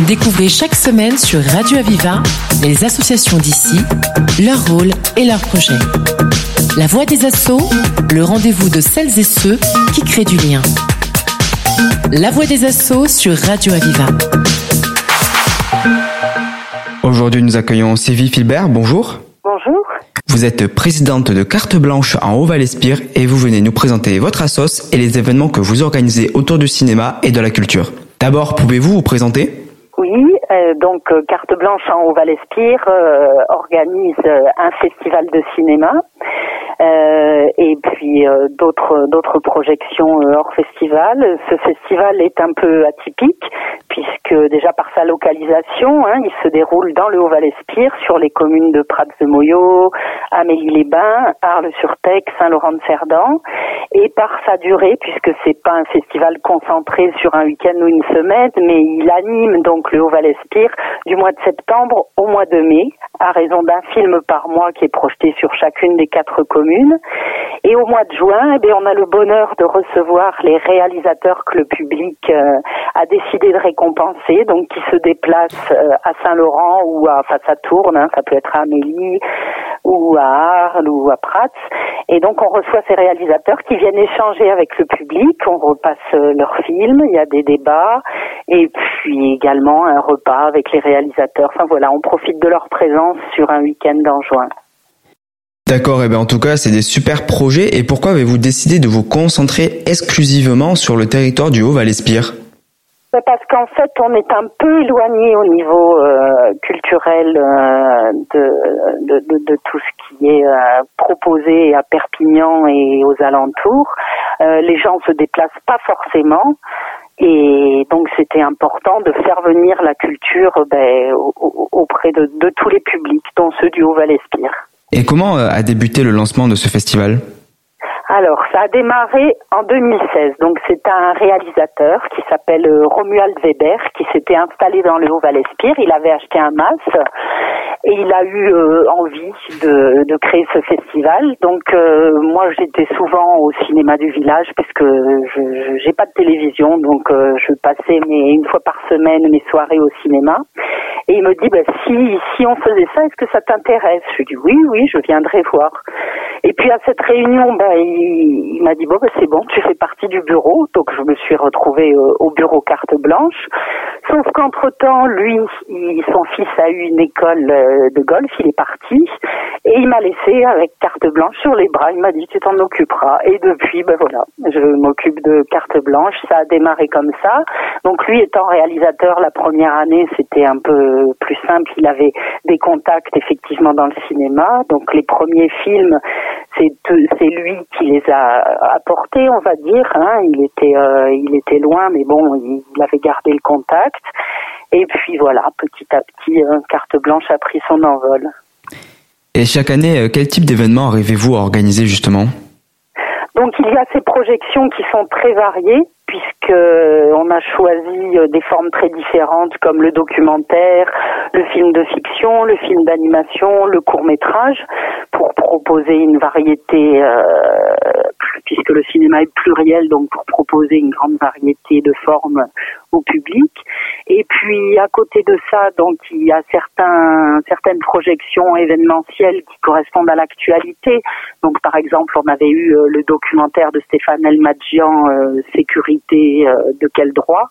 Découvrez chaque semaine sur Radio Aviva les associations d'ici, leur rôle et leurs projets. La voix des assauts, le rendez-vous de celles et ceux qui créent du lien. La voix des assauts sur Radio Aviva. Aujourd'hui, nous accueillons Sylvie Filbert. Bonjour. Bonjour. Vous êtes présidente de Carte Blanche en Haut-Val-Espire et vous venez nous présenter votre assos et les événements que vous organisez autour du cinéma et de la culture. D'abord, pouvez-vous vous présenter? Euh, donc euh, Carte Blanche en Haut-Val-Espire euh, organise un festival de cinéma. Et puis d'autres d'autres projections hors festival. Ce festival est un peu atypique puisque déjà par sa localisation, hein, il se déroule dans le Haut-Val-Espire sur les communes de Prats de Moyau, Amélie-les-Bains, Arles-sur-Tech, Saint-Laurent-de-Cerdan. Et par sa durée puisque c'est pas un festival concentré sur un week-end ou une semaine, mais il anime donc le Du mois de septembre au mois de mai à raison d'un film par mois qui est projeté sur chacune des quatre communes. Et au mois de juin, eh on a le bonheur de recevoir les réalisateurs que le public euh, a décidé de récompenser, donc qui se déplacent euh, à Saint-Laurent ou à, enfin ça tourne, hein, ça peut être à Amélie ou à Arles ou à Prats. Et donc on reçoit ces réalisateurs qui viennent échanger avec le public, on repasse euh, leurs films, il y a des débats et puis également un repas avec les réalisateurs. Enfin voilà, on profite de leur présence sur un week-end en juin. D'accord, et bien en tout cas, c'est des super projets. Et pourquoi avez-vous décidé de vous concentrer exclusivement sur le territoire du Haut-Val-Espire Ben, Parce qu'en fait, on est un peu éloigné au niveau euh, culturel euh, de, tout ce qui est euh, proposé à Perpignan et aux alentours. Euh, les gens se déplacent pas forcément. Et donc c'était important de faire venir la culture ben, au- au- auprès de, de tous les publics, dont ceux du Haut-Val-Espire. Et comment a débuté le lancement de ce festival? Alors, ça a démarré en 2016. Donc, c'est un réalisateur qui s'appelle euh, Romuald Weber qui s'était installé dans le Haut-Val-Espire. Il avait acheté un masque et il a eu euh, envie de, de créer ce festival. Donc, euh, moi, j'étais souvent au cinéma du village parce que je j'ai pas de télévision, donc euh, je passais mes, une fois par semaine mes soirées au cinéma. Et il me dit, bah, si, si on faisait ça, est-ce que ça t'intéresse? Je lui dis, oui, oui, je viendrai voir. Et puis à cette réunion, bah, il, il m'a dit, bon, bah, c'est bon, tu fais partie du bureau. Donc je me suis retrouvée euh, au bureau carte blanche. Sauf qu'entre-temps, lui, il- son fils a eu une école euh, de golf, il est parti. Et il m'a laissé avec carte blanche sur les bras. Il m'a dit, tu t'en occuperas. Et depuis, ben voilà, je m'occupe de carte blanche. Ça a démarré comme ça. Donc lui étant réalisateur la première année, c'était un peu plus simple. Il avait des contacts effectivement dans le cinéma. Donc les premiers films, c'est lui qui les a apportés, on va dire. hein. Il était euh, il était loin, mais bon, il avait gardé le contact. Et puis voilà, petit à petit, euh, carte blanche a pris son envol. Et chaque année, euh, quel type d'événement arrivez-vous à organiser justement? Donc il y a ces projections qui sont très variées puisque on a choisi euh, des formes très différentes comme le documentaire, le film de fiction, le film d'animation, le court métrage pour proposer une variété euh, puisque le cinéma est pluriel donc pour proposer une grande variété de formes au public. Et puis à côté de ça, donc il y a certains certaines projections événementielles qui correspondent à l'actualité. Donc par exemple, on avait eu euh, le documentaire de Stéphane Elmadjian euh, sécurité euh, de quel droit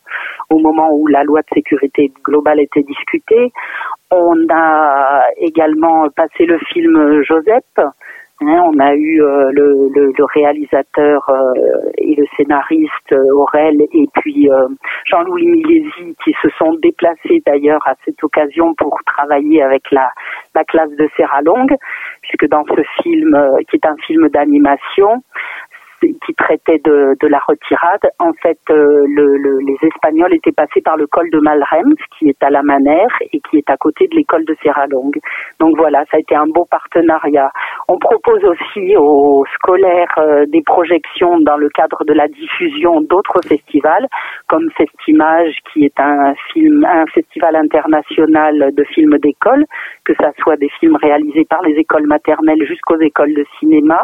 au moment où la loi de sécurité globale était discutée. On a également passé le film Joseph. Hein, on a eu euh, le, réalisateur euh, et le scénariste euh, Aurel et puis euh, Jean-Louis Milesi qui se sont déplacés d'ailleurs à cette occasion pour travailler avec la, la classe de Serra Longue, puisque dans ce film, euh, qui est un film d'animation, qui traitait de, de la retirade, en fait, euh, le- le- les Espagnols étaient passés par le col de Malrems, qui est à la Manère et qui est à côté de l'école de Serralongue. Donc voilà, ça a été un beau partenariat. On propose aussi aux scolaires euh, des projections dans le cadre de la diffusion d'autres festivals, comme Festimage, qui est un film, un festival international de films d'école, que ça soit des films réalisés par les écoles maternelles jusqu'aux écoles de cinéma.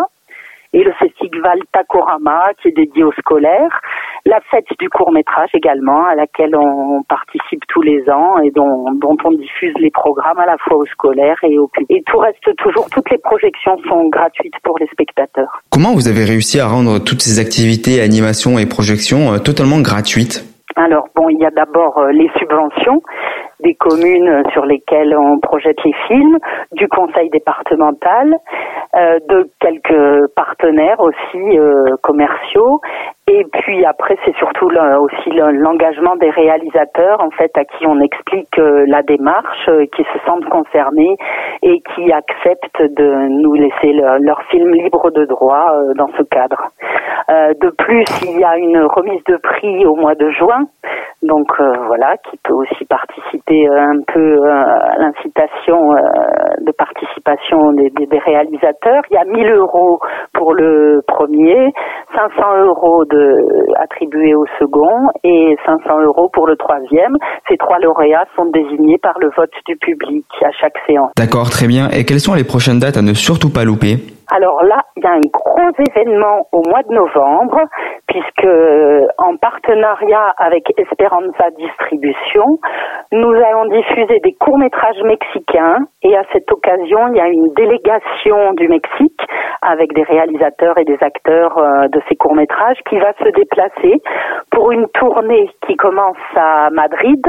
Et le festival Takorama qui est dédié aux scolaires, la fête du court métrage également à laquelle on participe tous les ans et dont, dont on diffuse les programmes à la fois aux scolaires et au public. Et tout reste toujours, toutes les projections sont gratuites pour les spectateurs. Comment vous avez réussi à rendre toutes ces activités, animations et projections euh, totalement gratuites? Alors bon, il y a d'abord euh, les subventions des communes sur lesquelles on projette les films, du conseil départemental, euh, de quelques partenaires aussi euh, commerciaux et puis après, c'est surtout aussi l'engagement des réalisateurs, en fait, à qui on explique euh, la démarche, qui se sentent concernés et qui acceptent de nous laisser leur film libre de droit dans ce cadre. de plus, il y a une remise de prix au mois de juin donc euh, voilà, qui peut aussi participer euh, un peu euh, à l'incitation de participation des, des, réalisateurs. Il y a 1000 euros pour le premier, 500 euros de, attribués au second et 500 euros pour le troisième. Ces trois lauréats sont désignés par le vote du public à chaque séance. D'accord, très bien. Et quelles sont les prochaines dates à ne surtout pas louper? Alors là, il y a un gros événement au mois de novembre, puisque en partenariat avec Esperanza Distribution, nous allons diffuser des courts-métrages mexicains et à cette occasion, il y a une délégation du Mexique avec des réalisateurs et des acteurs euh, de ces courts-métrages qui va se déplacer pour une tournée qui commence à Madrid,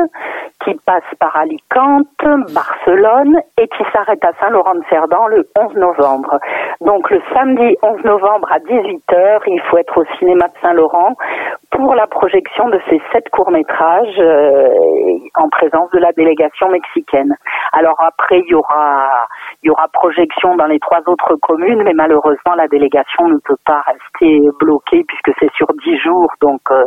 qui passe par Alicante, Barcelone et qui s'arrête à Saint-Laurent-de-Cerdan le 11 novembre. Donc le samedi 11 novembre à 18h, il faut être au cinéma de Saint-Laurent pour la projection de ces sept courts-métrages euh, en présence de la délégation mexicaine. Alors après, il y aura il y aura projection dans les trois autres communes, mais malheureusement la délégation ne peut pas rester bloquée puisque c'est sur dix jours, donc euh,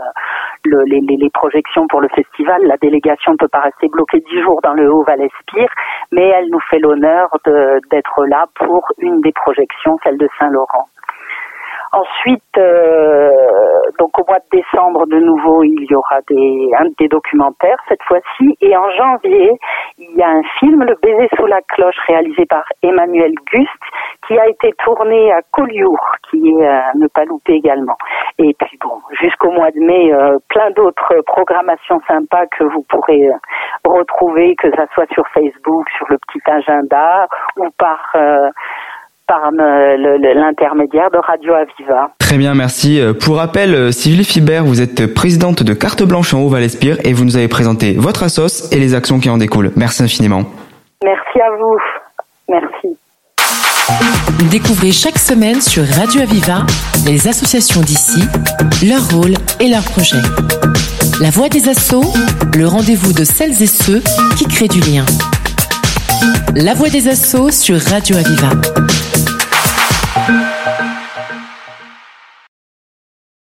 le, les, les, projections pour le festival, la délégation ne peut pas rester bloquée dix jours dans le Haut-Val-Espire, mais elle nous fait l'honneur d'être là pour une des projections, celle de Saint-Laurent. Ensuite, euh, donc au mois de décembre, de nouveau, il y aura des, un, des documentaires cette fois-ci. Et en janvier, il y a un film, Le baiser sous la cloche, réalisé par Emmanuel Gust, qui a été tourné à Collioure, qui est à ne pas louper également. Et puis bon, jusqu'au mois de mai, euh, plein d'autres programmations sympas que vous pourrez euh, retrouver, que ça soit sur Facebook, sur le petit agenda ou par par l'intermédiaire de Radio Aviva. Très bien, merci. Euh, pour rappel, euh, Sylvie Fibert, vous êtes présidente de Carte Blanche en Haut-Val-Espire et vous nous avez présenté votre assos et les actions qui en découlent. Merci infiniment. Merci à vous. Merci. Découvrez chaque semaine sur Radio Aviva les associations d'ici, leur rôle et leurs projets. La voix des assauts, le rendez-vous de celles et ceux qui créent du lien. La voix des assauts sur Radio Aviva. Thank you.